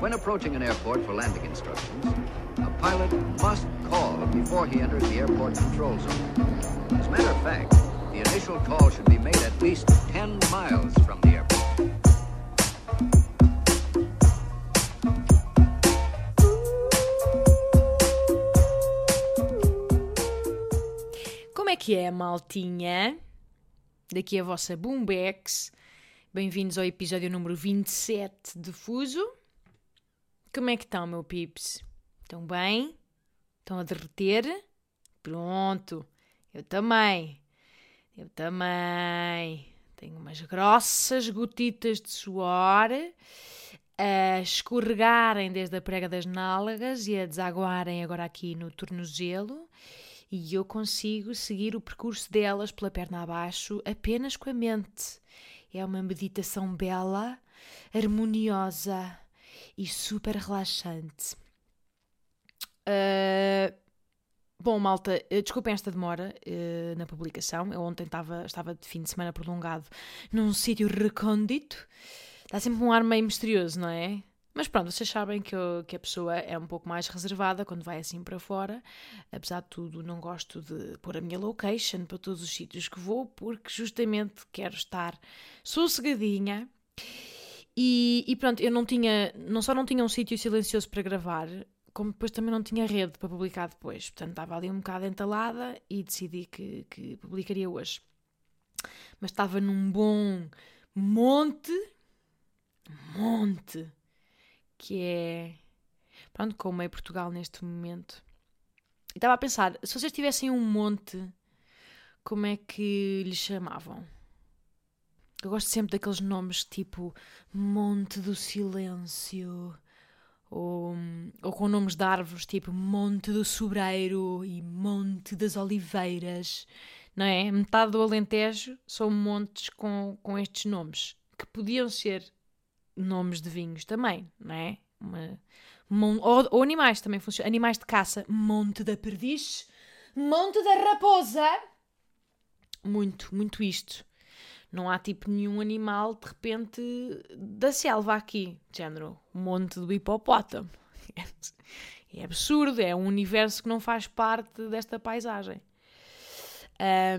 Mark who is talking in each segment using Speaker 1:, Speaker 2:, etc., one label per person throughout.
Speaker 1: When approaching an airport for landing instructions, a pilot must call before he enters the airport control zone. As a matter of fact, the initial call should be made at least 10 miles from the airport.
Speaker 2: Como é que é, maltinha? Daqui a vossa Boombex. Bem-vindos ao episódio número 27 de Fuso. Como é que estão, meu pips? Estão bem? Estão a derreter? Pronto. Eu também. Eu também. Tenho umas grossas gotitas de suor a escorregarem desde a prega das nálagas e a desaguarem agora aqui no tornozelo e eu consigo seguir o percurso delas pela perna abaixo apenas com a mente. É uma meditação bela, harmoniosa e super relaxante. Uh, bom, malta, uh, desculpem esta demora uh, na publicação. Eu ontem tava, estava de fim de semana prolongado num sítio recôndito. Dá sempre um ar meio misterioso, não é? Mas pronto, vocês sabem que, eu, que a pessoa é um pouco mais reservada quando vai assim para fora. Apesar de tudo, não gosto de pôr a minha location para todos os sítios que vou, porque justamente quero estar sossegadinha. E, e pronto, eu não tinha, não só não tinha um sítio silencioso para gravar, como depois também não tinha rede para publicar depois. Portanto, estava ali um bocado entalada e decidi que, que publicaria hoje. Mas estava num bom monte, monte que é. Pronto, como é Portugal neste momento. Estava a pensar, se vocês tivessem um monte, como é que lhe chamavam? Eu gosto sempre daqueles nomes tipo Monte do Silêncio, ou, ou com nomes de árvores tipo Monte do Sobreiro e Monte das Oliveiras, não é? Metade do Alentejo são montes com, com estes nomes, que podiam ser nomes de vinhos também, não é? Uma, ou, ou, animais também funcionam. Animais de caça. Monte da Perdiz. Monte da Raposa. Muito, muito isto. Não há tipo nenhum animal de repente da selva aqui. Género, monte do hipopótamo. É, absurdo, é um universo que não faz parte desta paisagem.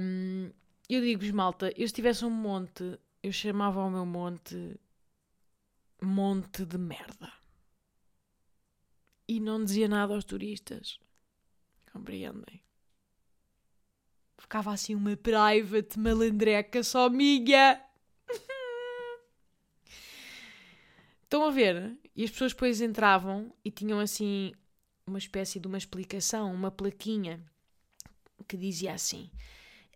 Speaker 2: Um, eu digo-vos, malta, eu se tivesse um monte, eu chamava o meu monte monte de merda. E não dizia nada aos turistas. Compreendem? Ficava assim uma private malandreca só minha. Estão a ver? E as pessoas depois entravam e tinham assim uma espécie de uma explicação, uma plaquinha que dizia assim: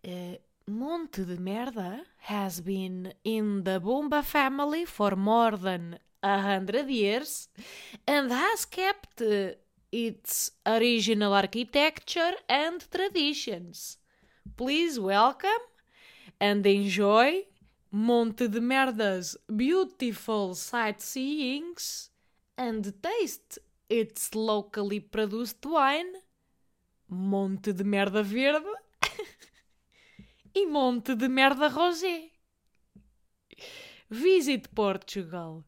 Speaker 2: uh, monte de merda has been in the Bomba family for more than a hundred years and has kept its original architecture and traditions. Please welcome and enjoy Monte de Merda's beautiful sightseeings and taste its locally produced wine, Monte de Merda Verde e Monte de Merda Rosé. Visit Portugal.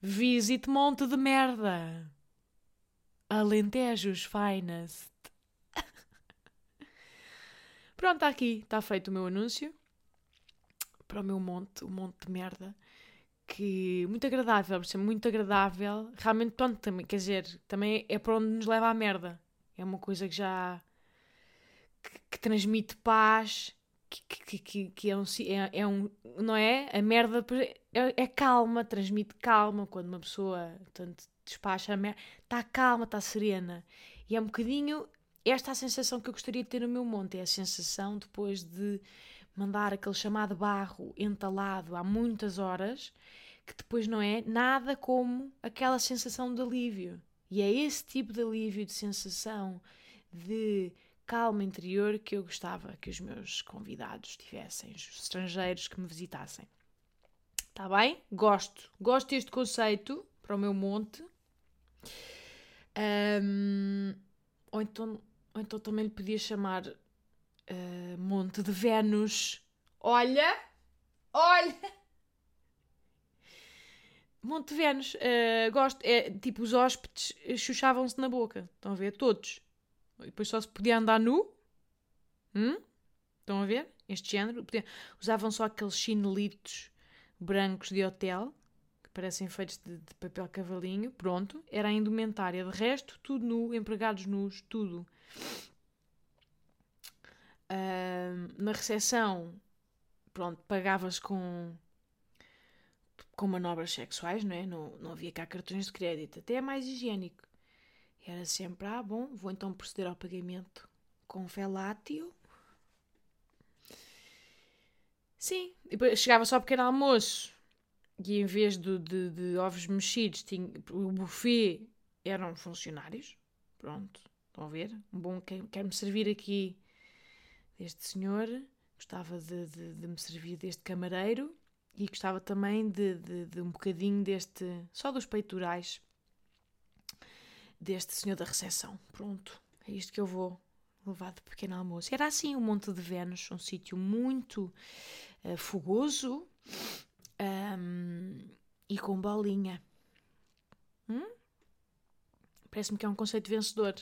Speaker 2: Visit Monte de Merda. Alentejos Finest. Pronto, está aqui. Está feito o meu anúncio para o meu monte, o monte de merda. Que muito agradável, ser muito agradável. Realmente, pronto, também, quer dizer, também é para onde nos leva a merda. É uma coisa que já. que, que transmite paz que, que, que é, um, é, é, um. Não é? A merda é, é, calma, transmite calma quando uma pessoa tanto despacha a merda. Está calma, está serena. E é um bocadinho esta a sensação que eu gostaria de ter no meu monte. É a sensação depois de mandar aquele chamado barro entalado há muitas horas, que depois não é nada como aquela sensação de alívio. E é esse tipo de alívio, de sensação de calma interior que eu gostava que os meus convidados tivessem, os estrangeiros que me visitassem. Está bem? Gosto. Gosto deste conceito para o meu monte. Um, ou, então, ou então também lhe podia chamar uh, Monte de Vênus. Olha! Olha! Monte Vênus, uh, gosto. É, tipo, os hóspedes chuchavam-se na boca. Estão a ver? Todos. E depois só se podia andar nu. Hum? Estão a ver? Este género. Usavam só aqueles chinelitos brancos de hotel, que parecem feitos de, de papel cavalinho. Pronto. Era a indumentária. De resto, tudo nu, empregados nus, tudo. Uh, na recepção, pronto, pagavas com com manobras sexuais, não é? Não, não havia cá cartões de crédito. Até é mais higiênico. Era sempre, ah, bom, vou então proceder ao pagamento com felátio. Sim, depois chegava só ao pequeno almoço e em vez de, de, de ovos mexidos, tinha, o buffet eram funcionários. Pronto, estão a ver? Um bom, quer-me servir aqui deste senhor, gostava de, de, de me servir deste camareiro e gostava também de, de, de, um bocadinho deste, só dos peitorais deste senhor da recepção. Pronto, é isto que eu vou levar de pequeno almoço. Era assim o Monte de Vênus, um sítio muito uh, fogoso um, e com bolinha. Hum? Parece-me que é um conceito vencedor.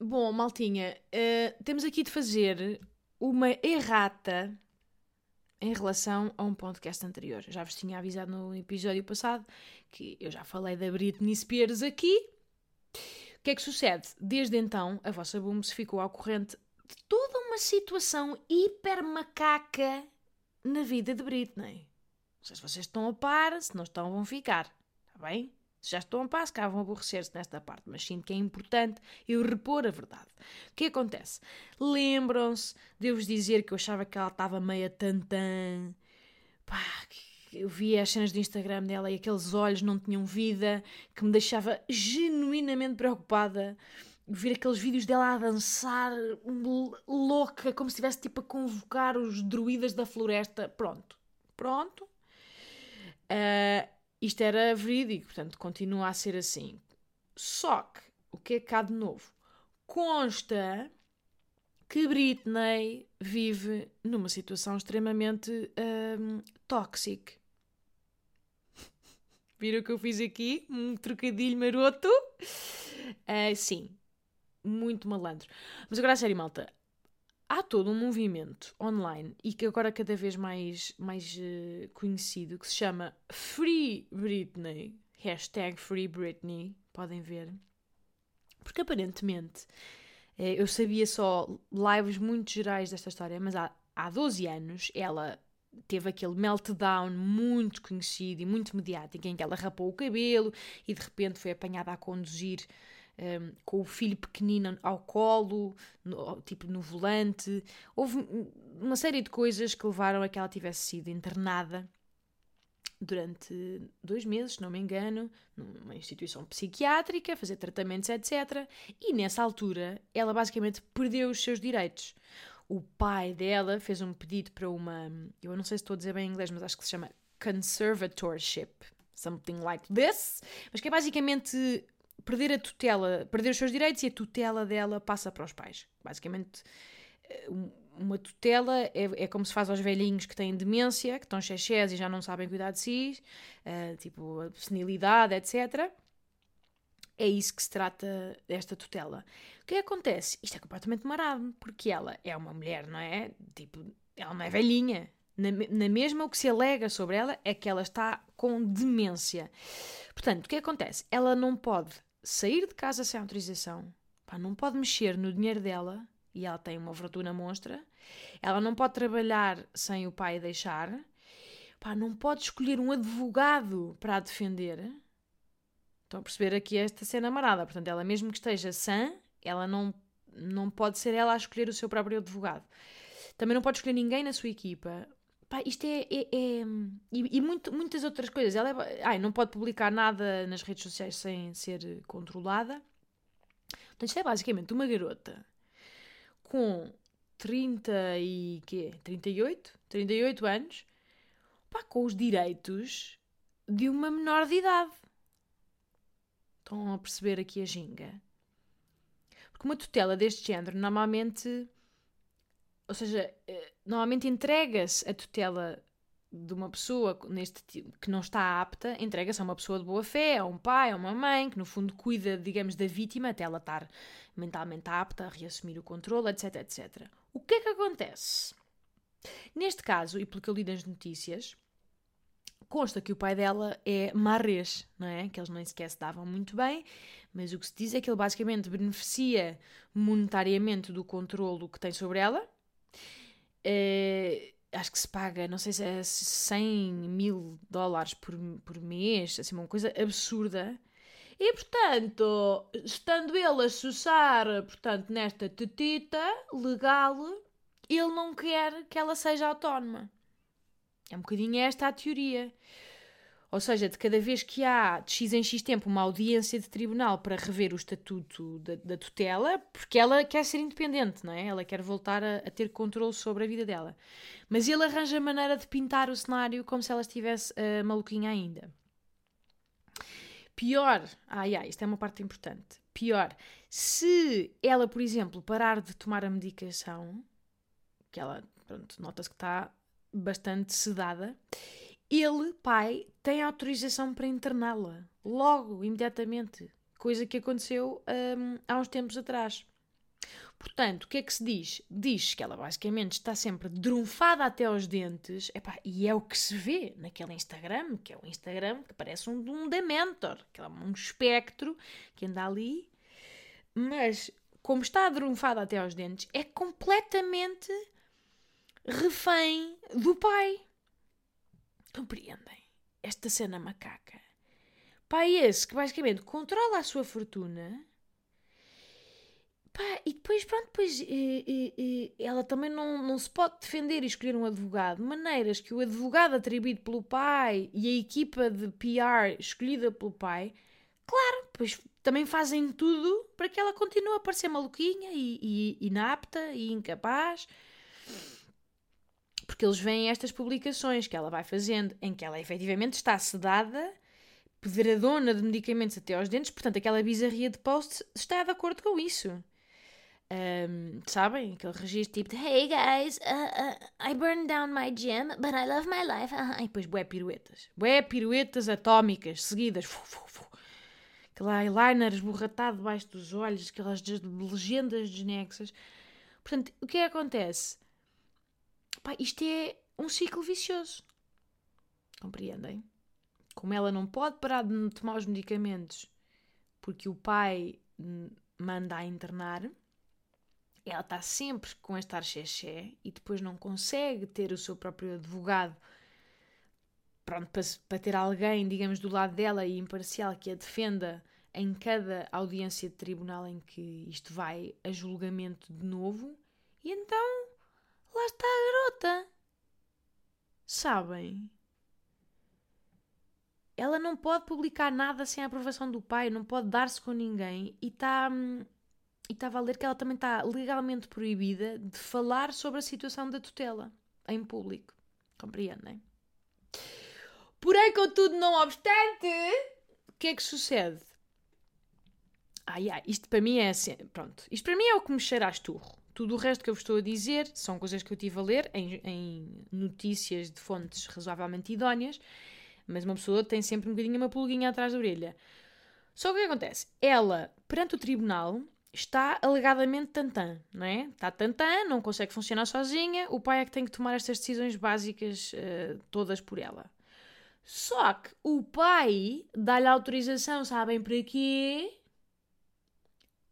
Speaker 2: Bom, maltinha, uh, temos aqui de fazer uma errata em relação a um podcast anterior. Já vos tinha avisado no episódio passado que eu já falei da Britney Spears aqui. O que é que sucede? Desde então, a vossa boom se ficou ao corrente de toda uma situação hiper macaca na vida de Britney. Não sei se vocês estão a par, se não estão, vão ficar. Está bem? Já estão a par, se cá vão aborrecer-se nesta parte, mas sinto que é importante eu repor a verdade. O que acontece? Lembram-se de eu vos dizer que eu achava que ela estava meia tantã. Pá, eu via as cenas do Instagram dela e aqueles olhos não tinham vida, que me deixava genuinamente preocupada. Ver aqueles vídeos dela a dançar louca, como se estivesse tipo a convocar os druidas da floresta. Pronto. Pronto. Uh, isto era verídico, portanto, continua a ser assim. Só que, o que é cá de novo? Consta que Britney vive numa situação extremamente um, tóxica. Viram o que eu fiz aqui? Um trocadilho maroto? Uh, sim, muito malandro. Mas agora a sério, malta há todo um movimento online e que agora é cada vez mais, mais uh, conhecido que se chama Free Britney. Hashtag Free Britney. Podem ver. Porque aparentemente uh, eu sabia só lives muito gerais desta história, mas há, há 12 anos ela teve aquele meltdown muito conhecido e muito mediático em que ela rapou o cabelo e de repente foi apanhada a conduzir um, com o filho pequenino ao colo, no, tipo no volante. Houve uma série de coisas que levaram a que ela tivesse sido internada durante dois meses, se não me engano, numa instituição psiquiátrica, fazer tratamentos, etc. E nessa altura ela basicamente perdeu os seus direitos. O pai dela fez um pedido para uma. Eu não sei se estou a dizer bem em inglês, mas acho que se chama conservatorship, something like this, mas que é basicamente perder a tutela, perder os seus direitos e a tutela dela passa para os pais. Basicamente, eh, uma tutela é, é como se faz aos velhinhos que têm demência, que estão chechés e já não sabem cuidar de si, uh, tipo senilidade, etc. É isso que se trata desta tutela. O que acontece? Isto é completamente marado, porque ela é uma mulher, não é? Tipo, ela não é velhinha. Na, na mesma, o que se alega sobre ela é que ela está com demência. Portanto, o que acontece? Ela não pode sair de casa sem autorização, pá, não pode mexer no dinheiro dela, e ela tem uma fortuna monstra, ela não pode trabalhar sem o pai deixar, pá, não pode escolher um advogado para a defender. Estão a perceber aqui esta cena marada. Portanto, ela mesmo que esteja sã, ela não, não pode ser ela a escolher o seu próprio advogado. Também não pode escolher ninguém na sua equipa. Pá, isto é. é, é e, e muito, muitas outras coisas. Ela é, ai, não pode publicar nada nas redes sociais sem ser controlada. Portanto, isto é basicamente uma garota com 30 e quê? 38? 38 anos, pá, com os direitos de uma menor de idade. Estão a perceber aqui a ginga? Porque uma tutela deste género normalmente ou seja, eh, normalmente entrega-se a tutela de uma pessoa neste que não está apta, entrega-se a uma pessoa de boa fé, a um pai, a uma mãe, que no fundo cuida, digamos, da vítima até ela estar mentalmente apta a reassumir o controle, etc, etc. O que é que acontece? Neste caso, e pelo que eu li nas notícias, consta que o pai dela é marrês, não é? Que eles nem sequer se davam muito bem, mas o que se diz é que ele basicamente beneficia monetariamente do controlo que tem sobre ela. Uh, acho que se paga, não sei se é 100 mil dólares por, por mês, assim, uma coisa absurda. E, portanto, estando ele a suçar, portanto, nesta tetita legal, ele não quer que ela seja autónoma. É um bocadinho esta a teoria. Ou seja, de cada vez que há de X em X tempo uma audiência de tribunal para rever o estatuto da, da tutela, porque ela quer ser independente, não é? Ela quer voltar a, a, ter controle sobre a vida dela. Mas ele arranja maneira de pintar o cenário como se ela estivesse uh, maluquinha ainda. Pior, ai ai, isto é uma parte importante. Pior, se ela, por exemplo, parar de tomar a medicação, que ela, pronto, nota-se que está bastante sedada, ele, pai, tem autorização para interná-la. Logo, imediatamente. Coisa que aconteceu um, há uns tempos atrás. Portanto, o que é que se diz? Diz que ela basicamente está sempre drunfada até aos dentes, epá, e é o que se vê naquele Instagram, que é o Instagram que parece um, um Dementor, que é um espectro que anda ali, mas como está drunfada até aos dentes, é completamente refém do pai. Compreendem? Esta cena macaca. Pai esse que basicamente controla a sua fortuna. Pá, e depois, pronto, depois, ela também não, não se pode defender e escolher um advogado. Maneiras que o advogado atribuído pelo pai e a equipa de PR escolhida pelo pai, claro, depois também fazem tudo para que ela continue a parecer maluquinha e, e inapta e incapaz porque eles veem estas publicações que ela vai fazendo, em que ela efetivamente está sedada, pedradona de medicamentos até aos dentes, portanto, aquela bizarria de post está de acordo com isso. Um, sabem? Aquele registro tipo de Hey guys, uh, uh, I burned down my gym, but I love my life. Uh, e depois bué piruetas. Bué piruetas atómicas, seguidas. Fu, fu, fu. Aquele eyeliner esborratado debaixo dos olhos, aquelas legendas desnexas. Portanto, o que é que acontece? Pá, isto é um ciclo vicioso. Compreendem? Como ela não pode parar de tomar os medicamentos porque o pai manda a internar, ela está sempre com este arxexé e depois não consegue ter o seu próprio advogado pronto, para, para ter alguém, digamos, do lado dela e imparcial que a defenda em cada audiência de tribunal em que isto vai a julgamento de novo. E então Lá está a garota. Sabem? Ela não pode publicar nada sem a aprovação do pai, não pode dar-se com ninguém e está. E estava a ler que ela também está legalmente proibida de falar sobre a situação da tutela em público. Compreendem? Porém, contudo, não obstante, o que é que sucede? Ai, ai, isto para mim é assim. Pronto, isto para mim é o que me cheira a esturro. Tudo o resto que eu vos estou a dizer são coisas que eu tive a ler em, em notícias de fontes razoavelmente idóneas, mas uma pessoa tem sempre um bocadinho uma pulguinha atrás da orelha. Só que o que acontece? Ela, perante o tribunal, está alegadamente tantã, não é? Está tantã, não consegue funcionar sozinha, o pai é que tem que tomar estas decisões básicas uh, todas por ela. Só que o pai dá-lhe autorização, sabem para quê?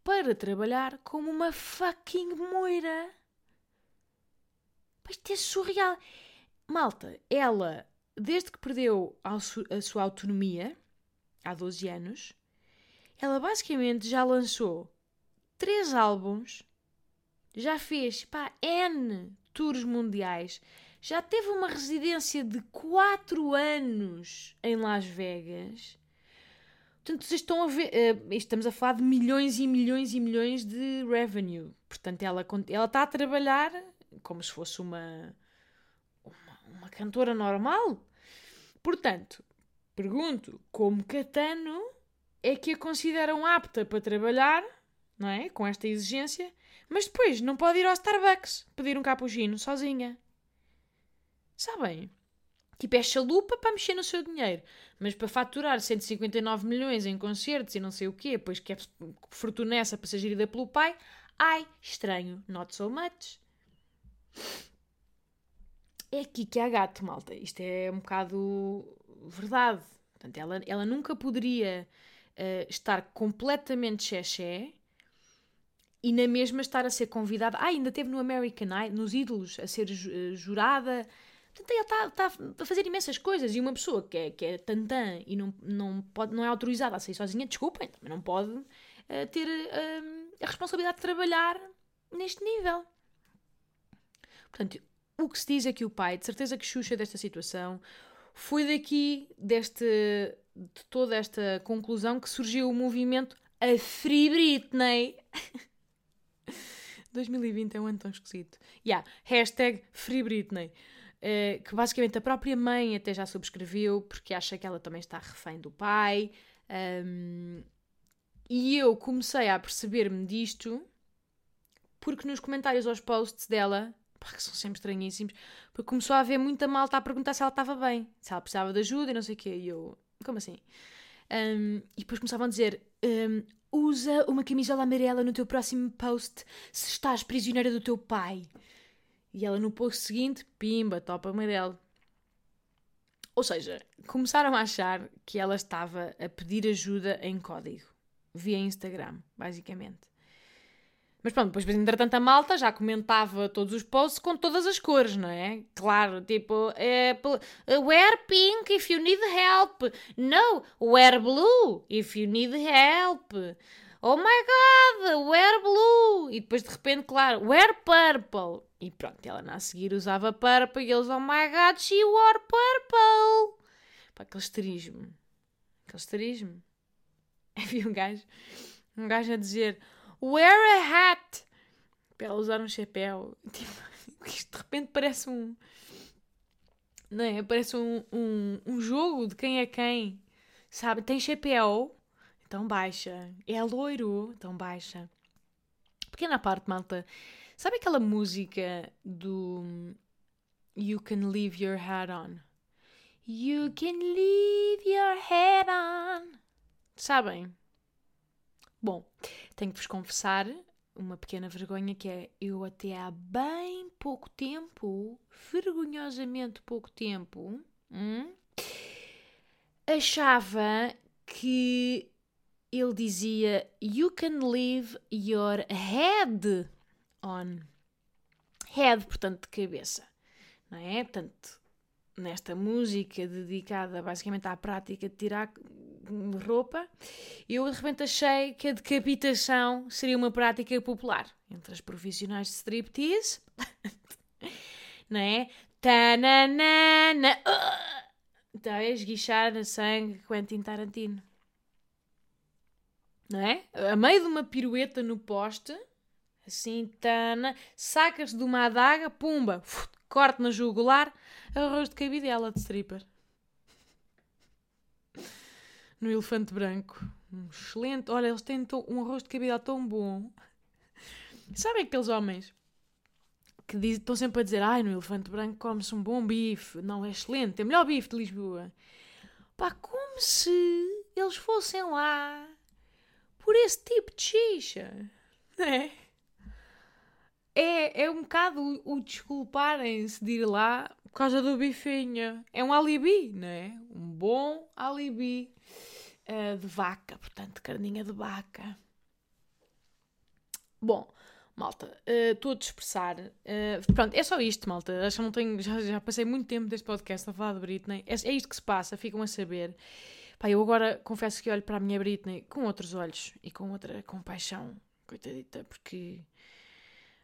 Speaker 2: Para trabalhar como uma fucking moira. Isto é surreal. Malta, ela, desde que perdeu a sua autonomia, há 12 anos, ela basicamente já lançou três álbuns, já fez pá, N tours mundiais, já teve uma residência de 4 anos em Las Vegas Portanto, vocês estão a ver. Uh, estamos a falar de milhões e milhões e milhões de revenue. Portanto, ela, ela está a trabalhar como se fosse uma, uma, uma cantora normal. Portanto, pergunto: como Catano é que a consideram apta para trabalhar, não é? Com esta exigência, mas depois não pode ir ao Starbucks pedir um cappuccino sozinha. Sabem? Tipo, é chalupa para mexer no seu dinheiro. Mas para faturar 159 milhões em concertos e não sei o quê, pois que é fortuna essa para ser gerida pelo pai, ai, estranho, not so much. É aqui que há gato, malta. Isto é um bocado verdade. Portanto, ela, ela nunca poderia uh, estar completamente xexé e na mesma estar a ser convidada. Ah, ainda teve no American Idol, nos Ídolos, a ser uh, jurada Portanto, ele está, está, a fazer imensas coisas e uma pessoa que é, que é tantã e não, não, pode, não é autorizada a sair sozinha, desculpem, também não pode uh, ter uh, a responsabilidade de trabalhar neste nível. Portanto, o que se diz é que o pai, de certeza que Xuxa desta situação, foi daqui, deste, de toda esta conclusão, que surgiu o movimento A Free Britney. 2020 é um ano tão esquisito. Yeah, hashtag Free Britney. Eh, que basicamente a própria mãe até já subscreveu, porque acha que ela também está refém do pai. Um, e eu comecei a perceber-me disto porque nos comentários aos posts dela, que são sempre estranhíssimos, porque começou a haver muita malta a perguntar se ela estava bem, se ela precisava de ajuda e não sei o quê. E eu, como assim? Um, e depois começavam a dizer: um, usa uma camisola amarela no teu próximo post se estás prisioneira do teu pai. E ela no post seguinte, pimba, topa amarelo. Ou seja, começaram a achar que ela estava a pedir ajuda em código, via Instagram, basicamente. Mas pronto, depois, entretanto, a malta já comentava todos os posts com todas as cores, não é? Claro, tipo, é, wear pink if you need help. No, wear blue if you need help. Oh my god, wear blue. E depois, de repente, claro, wear purple. E pronto, ela a seguir usava purple e eles, oh my god, she wore purple. Pá, aquele esterismo. Aquele esterismo. Havia um gajo, um gajo a dizer, wear a hat. Para ela usar um chapéu. Tipo, isto de repente parece um. Não é? Parece um, um, um jogo de quem é quem. Sabe? Tem chapéu, então baixa. É loiro, então baixa. Pequena parte, malta. Sabe aquela música do You Can Leave Your Hat On? You can leave your head on. Sabem? Bom, tenho que vos confessar uma pequena vergonha que é eu até há bem pouco tempo, vergonhosamente pouco tempo, hum, achava que ele dizia You can leave your head on. Head, portanto, de cabeça. Não é? Portanto, nesta música dedicada basicamente à prática de tirar roupa, eu de repente achei que a decapitação seria uma prática popular entre as profissionais de striptease. não é? Tananana. Então é esguichar no sangue Quentin Tarantino. Não é? A meio de uma pirueta no poste, assim, tana, sacas de uma adaga, pumba, corte na jugular, arroz de cabidela de stripper. No elefante branco. Um excelente. Olha, eles têm um arroz de cabidela tão bom. Sabem aqueles homens que diz, estão sempre a dizer: ai, no elefante branco come-se um bom bife. Não, é excelente, é o melhor bife de Lisboa. Pá, como se eles fossem lá por esse tipo de xixa. É? É, é um bocado o, o desculparem-se de ir lá por causa do bifinho. É um alibi, não é? Um bom alibi uh, de vaca, portanto, carninha de vaca. Bom, malta, uh, estou a dispersar. Uh, pronto, é só isto, malta. Acho que não tenho, já, já passei muito tempo deste podcast a falar de Britney. É, é isto que se passa, ficam a saber. Pá, eu agora confesso que olho para a minha Britney com outros olhos e com outra compaixão, coitadita, porque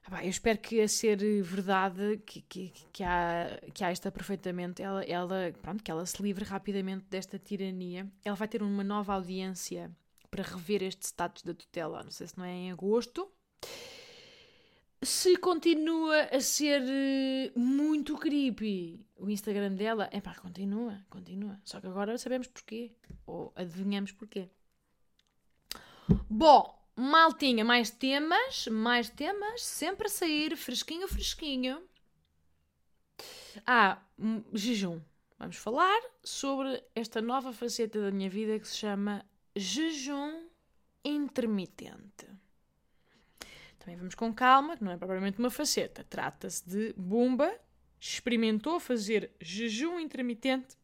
Speaker 2: ah, eu espero que a ser verdade, que, que, que, há, que há esta perfeitamente, ela, ela, pronto, que ela se livre rapidamente desta tirania. Ela vai ter uma nova audiência para rever este status da tutela, não sei se não é em agosto. Se continua a ser eh, muito creepy o Instagram dela, é pá, continua, continua. Só que agora sabemos porquê, ou adivinhamos porquê. Bom, Maltinha, mais temas, mais temas, sempre a sair, fresquinho, fresquinho. Ah, jejum. vamos falar sobre esta nova faceta da minha vida que se chama jejum intermitente. Também vamos com calma, não é propriamente uma faceta. Trata-se de Bumba, experimentou fazer jejum intermitente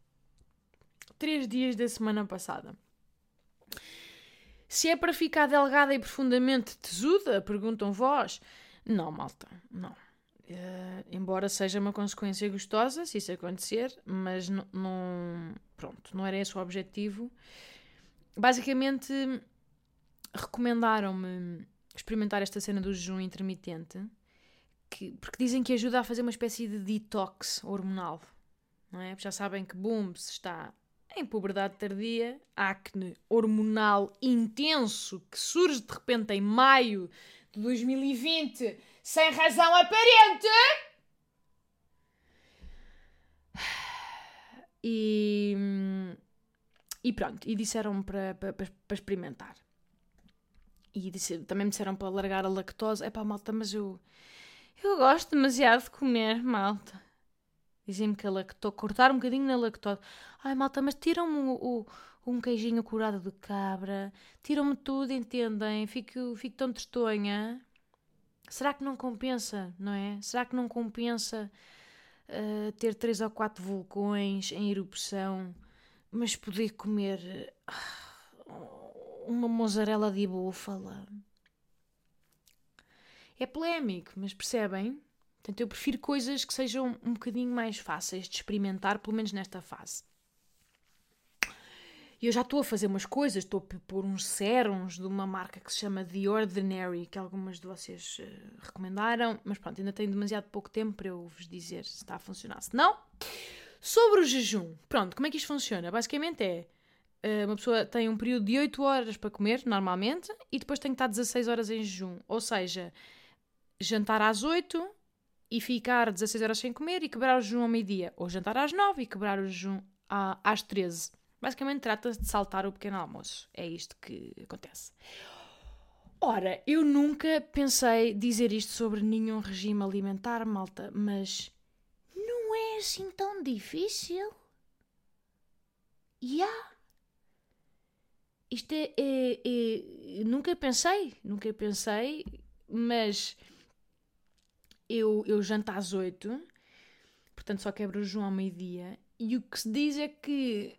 Speaker 2: três dias da semana passada. Se é para ficar delgada e profundamente tesuda, perguntam vós. Não, malta, não. Uh, embora seja uma consequência gostosa, se isso acontecer, mas não, pronto, não era esse o objetivo. Basicamente, recomendaram-me experimentar esta cena do jejum intermitente, que, porque dizem que ajuda a fazer uma espécie de detox hormonal, não é? Já sabem que, boom, se está em puberdade tardia, acne hormonal intenso que surge de repente em maio de 2020 sem razão aparente. E, e pronto, e disseram para, para, para experimentar. E disse, também me disseram para largar a lactose. É pá, malta, mas eu, eu gosto demasiado de comer, malta. Dizem-me que a lactose, cortar um bocadinho na lactose. Ai, malta, mas tiram-me o, o, um queijinho curado de cabra, tiram-me tudo, entendem? Fico, fico tão tristonha. Será que não compensa, não é? Será que não compensa uh, ter três ou quatro vulcões em erupção, mas poder comer uh, uma mozzarella de búfala? É polémico, mas percebem? Portanto, eu prefiro coisas que sejam um bocadinho mais fáceis de experimentar, pelo menos nesta fase. E eu já estou a fazer umas coisas, estou a pôr uns sérums de uma marca que se chama The Ordinary, que algumas de vocês uh, recomendaram, mas pronto, ainda tenho demasiado pouco tempo para eu vos dizer se está a funcionar. Se não, sobre o jejum, pronto, como é que isto funciona? Basicamente é, uma pessoa tem um período de 8 horas para comer, normalmente, e depois tem que estar 16 horas em jejum, ou seja, jantar às 8 e ficar 16 horas sem comer e quebrar o jejum ao meio-dia, ou jantar às 9 e quebrar o jejum às 13 Basicamente trata-se de saltar o pequeno almoço. É isto que acontece. Ora, eu nunca pensei dizer isto sobre nenhum regime alimentar, malta, mas não é assim tão difícil. Yeah. Isto é, é, é, Nunca pensei, nunca pensei, mas eu, eu janto às oito, portanto só quebro o jejum ao meio-dia, e o que se diz é que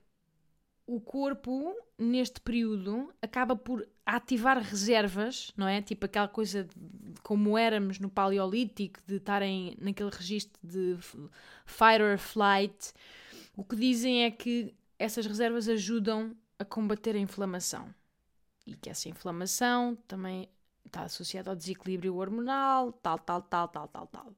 Speaker 2: o corpo, neste período, acaba por ativar reservas, não é? Tipo aquela coisa de, como éramos no Paleolítico, de estarem naquele registro de fight or flight. O que dizem é que essas reservas ajudam a combater a inflamação. E que essa inflamação também está associada ao desequilíbrio hormonal, tal, tal, tal, tal, tal, tal.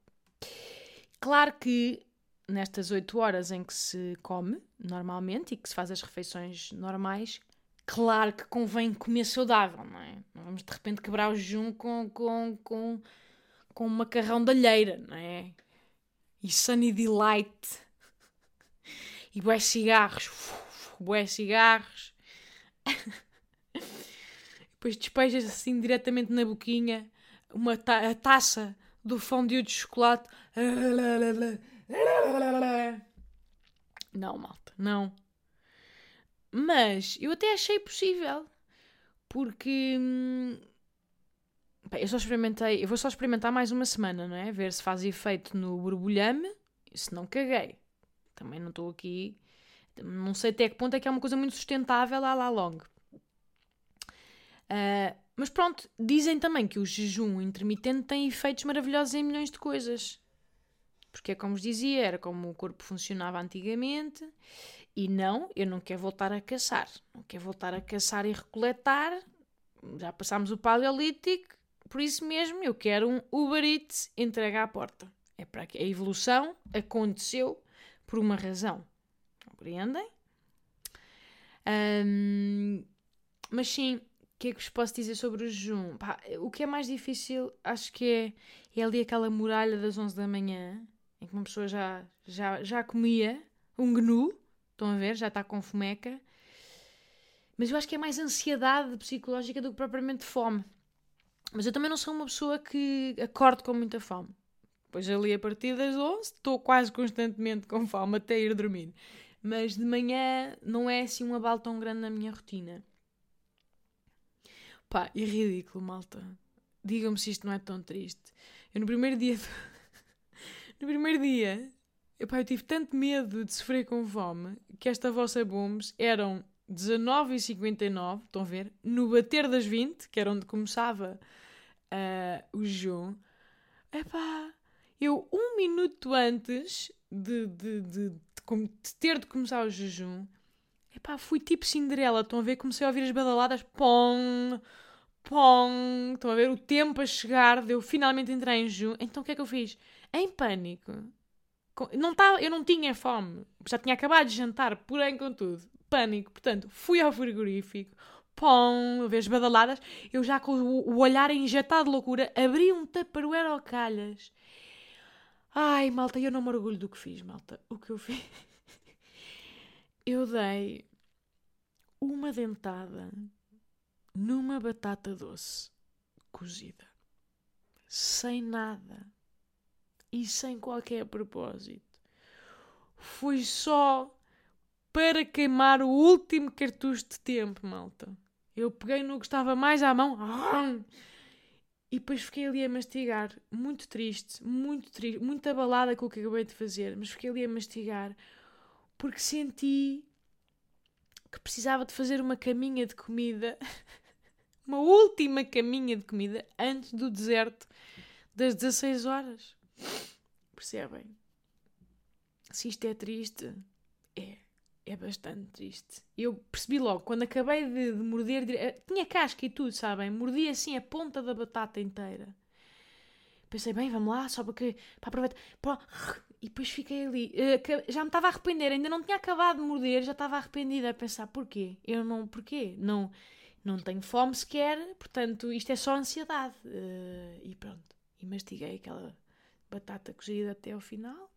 Speaker 2: Claro que nestas 8 horas em que se come normalmente e que se faz as refeições normais, claro que convém comer saudável, não é? Não vamos de repente quebrar o jejum com, com, com, com um macarrão de alheira, não é? E Sunny Delight. E bué cigarros. Bué cigarros. Depois despejas assim diretamente na boquinha uma ta a taça do fondue de chocolate. Não, malta, não. Mas eu até achei possível. Porque. Hum, eu só experimentei. Eu vou só experimentar mais uma semana, não é? Ver se faz efeito no borbulhame. Se não caguei. Também não estou aqui. Não sei até que ponto é que é uma coisa muito sustentável lá lá long. Uh, mas pronto, dizem também que o jejum intermitente tem efeitos maravilhosos em milhões de coisas. Porque é como vos dizia, era como o corpo funcionava antigamente. E não, eu não quero voltar a caçar. Não quero voltar a caçar e recoletar. Já passámos o paleolítico, por isso mesmo eu quero um Uber Eats entregue à porta. É para que a evolução aconteceu por uma razão. Compreendem? Um, mas sim, o que é que vos posso dizer sobre o jejum? Pá, o que é mais difícil, acho que é, é ali aquela muralha das 11 da manhã em que uma pessoa já, já, já comia um gnu, estão a ver, já está com fomeca. Mas eu acho que é mais ansiedade psicológica do que propriamente fome. Mas eu também não sou uma pessoa que acorde com muita fome. Pois ali a partir das 11 estou quase constantemente com fome até ir dormir. Mas de manhã não é assim um abalo tão grande na minha rotina. Pá, é ridículo, malta. Digam-me se isto não é tão triste. Eu no primeiro dia. no primeiro dia. Epá, eu tive tanto medo de sofrer com fome que esta vossa bombs eram 19h59, estão a ver? No bater das 20, que era onde começava uh, o jejum. Epá, eu um minuto antes de, de, de, de, ter de começar o jejum, epá, fui tipo Cinderela, estão a ver? Comecei a ouvir as badaladas, pom, pom, estão a ver? O tempo a chegar de eu finalmente entrar em jejum. Então o que é que eu fiz? Em pânico. Não tava, eu não tinha fome, já tinha acabado de jantar, porém, contudo, pânico. Portanto, fui ao frigorífico, pão, vez badaladas, eu já com o, olhar injetado de loucura, abri um tupperware ao calhas. Ai, malta, eu não me orgulho do que fiz, malta. O que eu fiz? Eu dei uma dentada numa batata doce cozida. Sem nada. E sem qualquer propósito. Fui só para queimar o último cartucho de tempo, malta. Eu peguei no que estava mais à mão e depois fiquei ali a mastigar, muito triste, muito triste, muito abalada com o que acabei de fazer, mas fiquei ali a mastigar porque senti que precisava de fazer uma caminha de comida, uma última caminha de comida antes do deserto das 16 horas. Percebem? Se isto é triste, é é bastante triste. Eu percebi logo, quando acabei de, de morder, eh, tinha casca e tudo, sabem? Mordi assim a ponta da batata inteira. Pensei, bem, vamos lá, só para, que, para aproveitar. E depois fiquei ali. Eh, já me estava a arrepender, ainda não tinha acabado de morder, já estava arrependida a pensar, porquê? Eu não, porquê? Não, não tenho fome sequer, portanto, isto é só ansiedade. Eh, e pronto. E mastiguei aquela batata cozida até ao final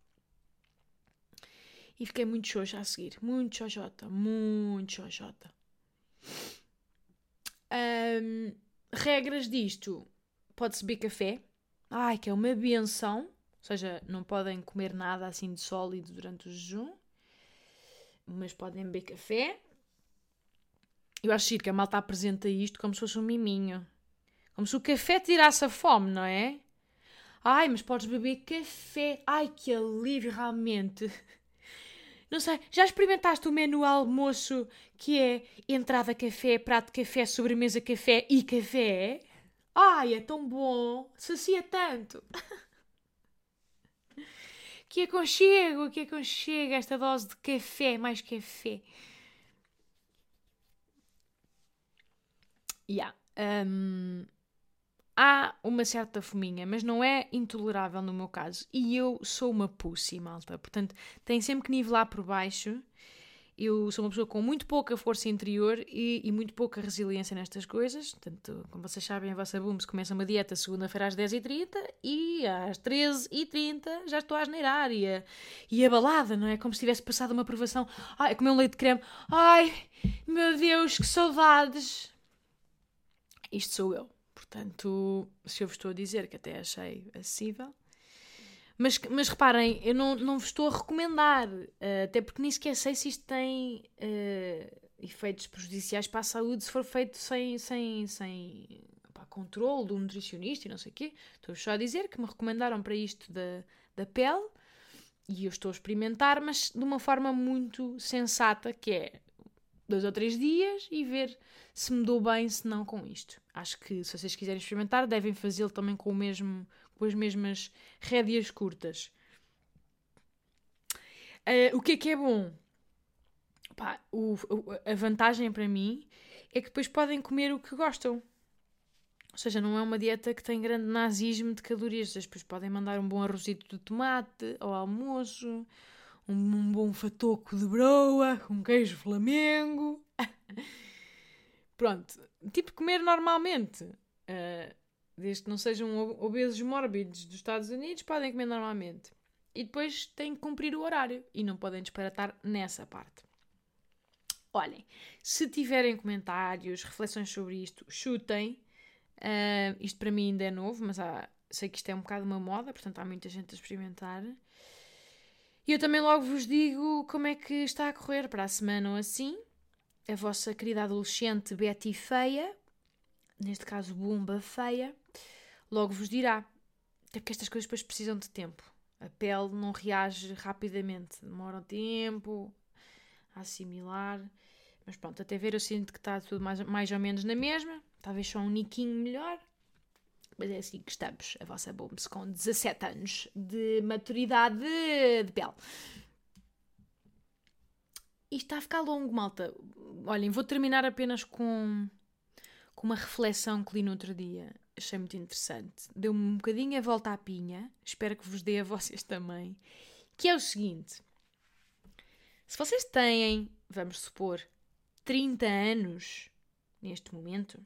Speaker 2: e fiquei muito xoxa a seguir. Muito xoxota. Muito xoxota. Um, regras disto. Pode-se beber café. Ai, que é uma benção. Ou seja, não podem comer nada assim de sólido durante o jejum. Mas podem beber café. Eu acho que a malta apresenta isto como se fosse um miminho. Como se o café tirasse a fome, não é? Ai, mas podes beber café. Ai, que alívio, realmente. Não sei, já experimentaste o menu almoço que é entrada café, prato café, sobremesa café e café? Ai, é tão bom! Sacia tanto! que aconchego, que aconchego esta dose de café, mais café. Yeah. Um, há uma certa fominha, mas não é intolerável no meu caso. E eu sou uma pussy, malta. Portanto, tem sempre que nivelar por baixo. Eu sou uma pessoa com muito pouca força interior e, e muito pouca resiliência nestas coisas. Portanto, como vocês sabem, a vossa boom começa uma dieta segunda-feira às 10h30 e às 13h30 já estou a asneirar e, a, e abalada, não é? Como se tivesse passado uma aprovação. Ai, comer um leite de creme. Ai, meu Deus, que saudades! Isto sou eu. Portanto, se eu vos estou a dizer que até achei acessível. Mas, mas reparem, eu não, não vos estou a recomendar, uh, até porque nem sequer sei se isto tem uh, efeitos prejudiciais para a saúde se for feito sem, sem, sem pá, controle do nutricionista e não sei o quê. Estou só a dizer que me recomendaram para isto da, da pele e eu estou a experimentar, mas de uma forma muito sensata, que é dois ou três dias e ver se me dou bem, se não com isto. Acho que se vocês quiserem experimentar, devem fazê-lo também com, o mesmo, com as mesmas rédeas curtas. Uh, o que é que é bom? Pá, o, a vantagem para mim é que depois podem comer o que gostam. Ou seja, não é uma dieta que tem grande nazismo de calorias. Vocês depois podem mandar um bom arrozito de tomate ao almoço, um, um bom fatoco de broa, um queijo flamengo. Pronto, tipo comer normalmente. Uh, desde que não sejam obesos mórbidos dos Estados Unidos, podem comer normalmente. E depois têm que cumprir o horário e não podem disparatar nessa parte. Olhem, se tiverem comentários, reflexões sobre isto, chutem. Uh, isto para mim ainda é novo, mas há, sei que isto é um bocado uma moda, portanto há muita gente a experimentar. E eu também logo vos digo como é que está a correr para a semana ou assim. A vossa querida adolescente Betty Feia, neste caso Bumba Feia, logo vos dirá. Até porque estas coisas depois precisam de tempo. A pele não reage rapidamente, demora um tempo a assimilar. Mas pronto, até ver eu sinto que está tudo mais, mais ou menos na mesma. Talvez só um niquinho melhor. Mas é assim que estamos, a vossa Bombs, com 17 anos de maturidade de pele. Isto está a ficar longo, malta. Olhem, vou terminar apenas com, com uma reflexão que li no outro dia. Achei muito interessante. Deu-me um bocadinho a volta à pinha. Espero que vos dê a vocês também. Que é o seguinte. Se vocês têm, vamos supor, 30 anos neste momento,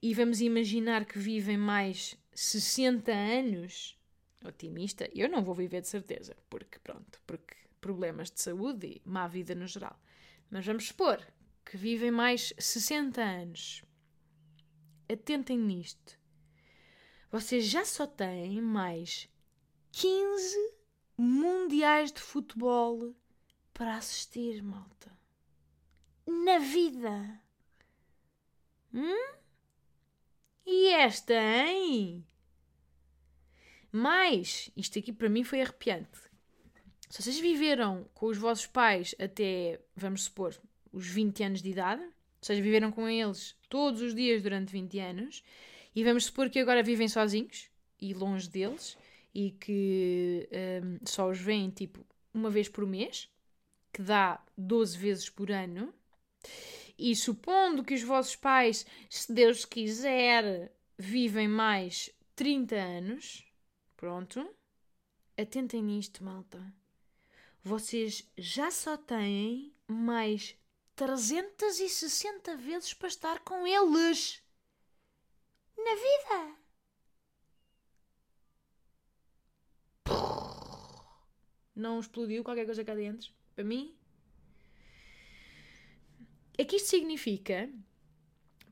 Speaker 2: e vamos imaginar que vivem mais 60 anos, otimista, eu não vou viver de certeza, porque pronto, porque problemas de saúde e má vida no geral. Mas vamos supor que vivem mais 60 anos. Atentem nisto. Vocês já só têm mais 15 mundiais de futebol para assistir, malta. Na vida. Hum? E esta, hein? Mas, isto aqui para mim foi arrepiante. Se vocês viveram com os vossos pais até, vamos supor, os 20 anos de idade, ou seja, viveram com eles todos os dias durante 20 anos, e vamos supor que agora vivem sozinhos e longe deles, e que um, só os veem tipo uma vez por mês, que dá 12 vezes por ano, e supondo que os vossos pais, se Deus quiser, vivem mais 30 anos, pronto, atentem nisto, malta. Vocês já só têm mais 360 vezes para estar com eles na vida. Não explodiu qualquer coisa cá dentro? Para mim, é que isto significa,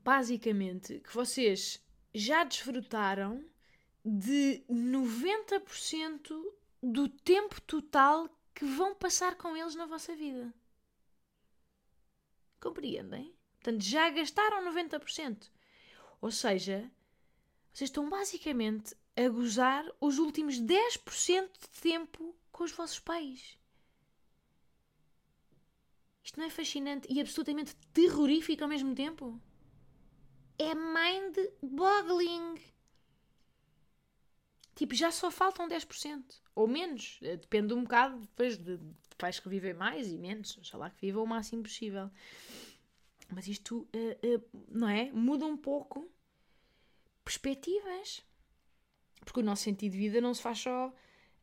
Speaker 2: basicamente, que vocês já desfrutaram de 90% do tempo total que vão passar com eles na vossa vida. Compreendem? Portanto, já gastaram 90%. Ou seja, vocês estão basicamente a gozar os últimos 10% de tempo com os vossos pais. Isto não é fascinante e absolutamente terrorífico ao mesmo tempo? É mind-boggling. Tipo, já só faltam 10%. Ou menos. Depende um bocado depois de pais que vivem mais e menos. Oxalá que vivam o máximo possível. Mas isto, uh, uh, não é? Muda um pouco perspectivas. Porque o nosso sentido de vida não se faz só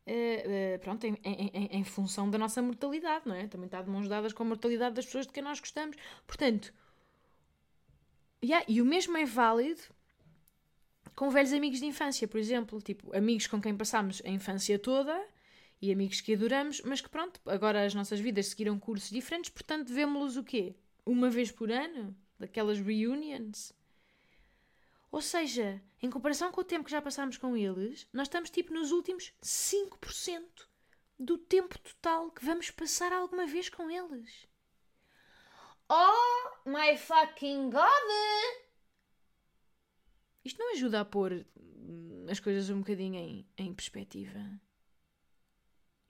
Speaker 2: Uh, pronto, em, em, em, função da nossa mortalidade, não é? Também está de mãos dadas com a mortalidade das pessoas de quem nós gostamos. Portanto, yeah, e o mesmo é válido com velhos amigos de infância, por exemplo, tipo, amigos com quem passámos a infância toda e amigos que adoramos, mas que pronto, agora as nossas vidas seguiram cursos diferentes, portanto, vemos-los o quê? Uma vez por ano? Daquelas reunions? Ou seja, em comparação com o tempo que já passámos com eles, nós estamos tipo nos últimos 5% do tempo total que vamos passar alguma vez com eles. Oh my fucking god! Isto não ajuda a pôr as coisas um bocadinho em, em perspectiva.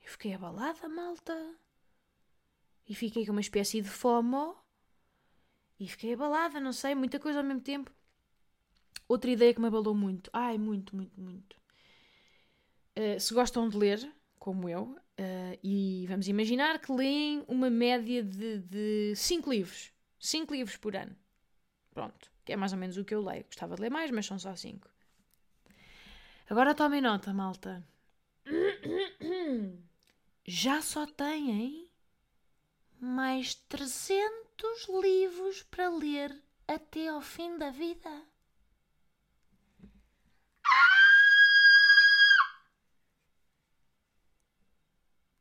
Speaker 2: Eu fiquei abalada, malta. E fiquei com uma espécie de FOMO. E fiquei abalada, não sei, muita coisa ao mesmo tempo. Outra ideia que me abalou muito, ai, muito, muito, muito. Uh, se gostam de ler, como eu, uh, e vamos imaginar que leem uma média de 5 livros. 5 livros por ano. Pronto, que é mais ou menos o que eu leio. Gostava de ler mais, mas são só 5. Agora tomem nota, malta. Já só têm mais 300 livros para ler até ao fim da vida.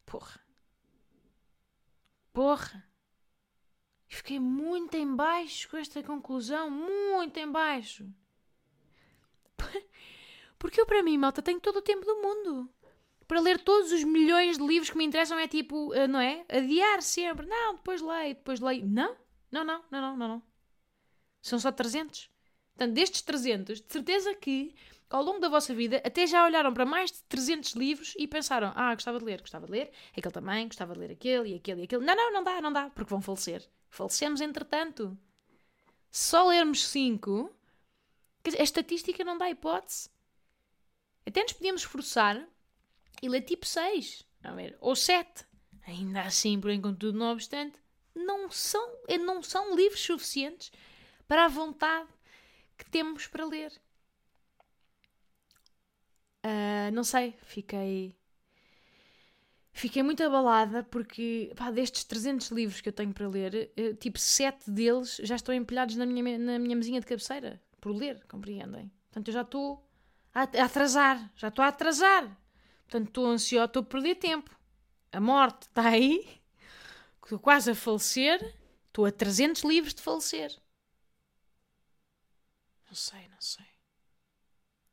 Speaker 2: Porra. Porra. Fiquei muito em baixo com esta conclusão, muito em baixo. Porque eu para mim, malta, tenho todo o tempo do mundo. Para ler todos os milhões de livros que me interessam é tipo, uh, não é? Adiar sempre. Não, depois leio, depois leio. Não, não, não, não, não, não. não. São só 300. Portanto, destes 300, de certeza que ao longo da vossa vida até já olharam para mais de 300 livros e pensaram: ah, gostava de ler, gostava de ler, aquele também, gostava de ler aquele e aquele e aquele. Não, não, não dá, não dá, porque vão falecer. Falecemos entretanto. Só lermos 5, a estatística não dá hipótese. Até nos podíamos esforçar e ler tipo 6, ou 7. Ainda assim, por enquanto não obstante, não são, não são livros suficientes para a vontade que temos para ler. Uh, não sei, fiquei. Fiquei muito abalada porque, pá, destes 300 livros que eu tenho para ler, eh, tipo, 7 deles já estão empilhados na minha, na minha mesinha de cabeceira, por ler, compreendem? Portanto, eu já estou a atrasar, já estou a atrasar. Portanto, estou ansiosa, estou a perder tempo. A morte está aí, estou quase a falecer, estou a 300 livros de falecer. Não sei, não sei.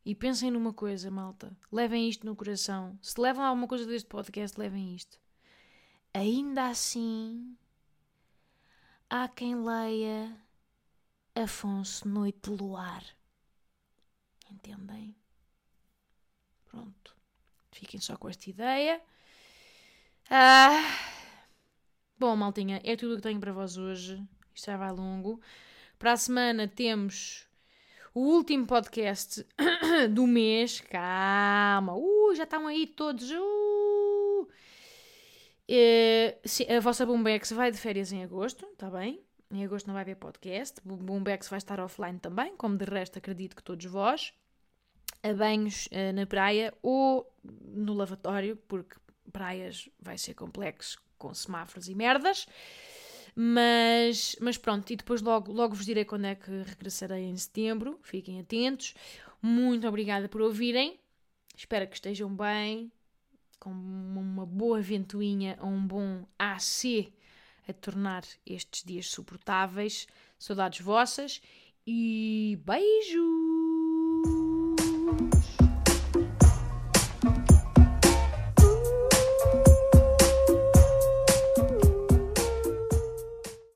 Speaker 2: E pensem numa coisa, malta. Levem isto no coração. Se levam alguma coisa deste podcast, levem isto. Ainda assim, há quem leia Afonso Noite Luar. Entendem? Pronto. Fiquem só com esta ideia. Ah. Bom, maltinha, é tudo o que tenho para vós hoje. Isto já vai longo. Para a semana temos o último podcast do mês. Calma, uh, já estão aí todos. Uh. É, a vossa Boombex vai de férias em agosto, está bem? Em agosto não vai haver podcast. Boombex vai estar offline também, como de resto acredito que todos vós. A banhos uh, na praia ou no lavatório, porque praias vai ser complexo com semáforos e merdas. Mas, mas pronto, e depois logo, logo vos direi quando é que regressarei em setembro. Fiquem atentos. Muito obrigada por ouvirem. Espero que estejam bem, com uma boa ventoinha ou um bom AC a tornar estes dias suportáveis. Saudades vossas e Thank you.